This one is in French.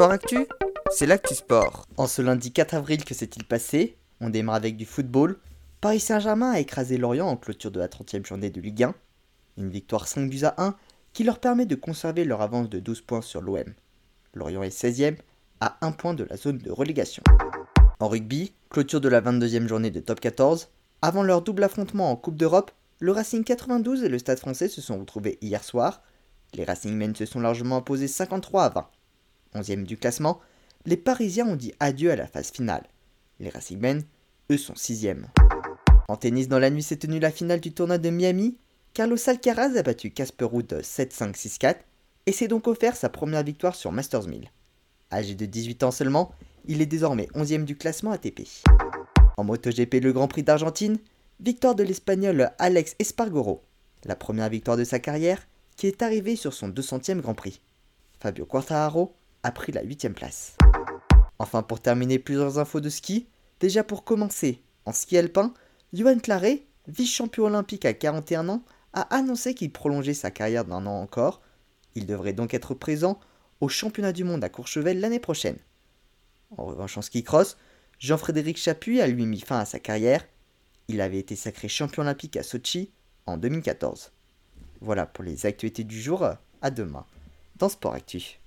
Sport Actu, c'est l'actu sport. En ce lundi 4 avril, que s'est-il passé On démarre avec du football. Paris Saint-Germain a écrasé Lorient en clôture de la 30e journée de Ligue 1. Une victoire 5 buts à 1 qui leur permet de conserver leur avance de 12 points sur l'OM. Lorient est 16e à 1 point de la zone de relégation. En rugby, clôture de la 22e journée de top 14. Avant leur double affrontement en Coupe d'Europe, le Racing 92 et le Stade français se sont retrouvés hier soir. Les Racing Men se sont largement imposés 53 à 20. 11e du classement, les Parisiens ont dit adieu à la phase finale. Les Racing Men, eux, sont 6e. En tennis, dans la nuit s'est tenue la finale du tournoi de Miami. Carlos Alcaraz a battu Casper Ruud 7-5-6-4 et s'est donc offert sa première victoire sur Masters 1000. Âgé de 18 ans seulement, il est désormais 11e du classement ATP. En MotoGP, le Grand Prix d'Argentine, victoire de l'Espagnol Alex Espargaro, la première victoire de sa carrière qui est arrivée sur son 200e Grand Prix. Fabio Quartararo a pris la 8 place. Enfin, pour terminer, plusieurs infos de ski. Déjà pour commencer, en ski alpin, Johan Claret, vice-champion olympique à 41 ans, a annoncé qu'il prolongeait sa carrière d'un an encore. Il devrait donc être présent au championnat du monde à Courchevel l'année prochaine. En revanche, en ski cross, Jean-Frédéric Chapuis a lui mis fin à sa carrière. Il avait été sacré champion olympique à Sochi en 2014. Voilà pour les actualités du jour. À demain dans Sport Actif.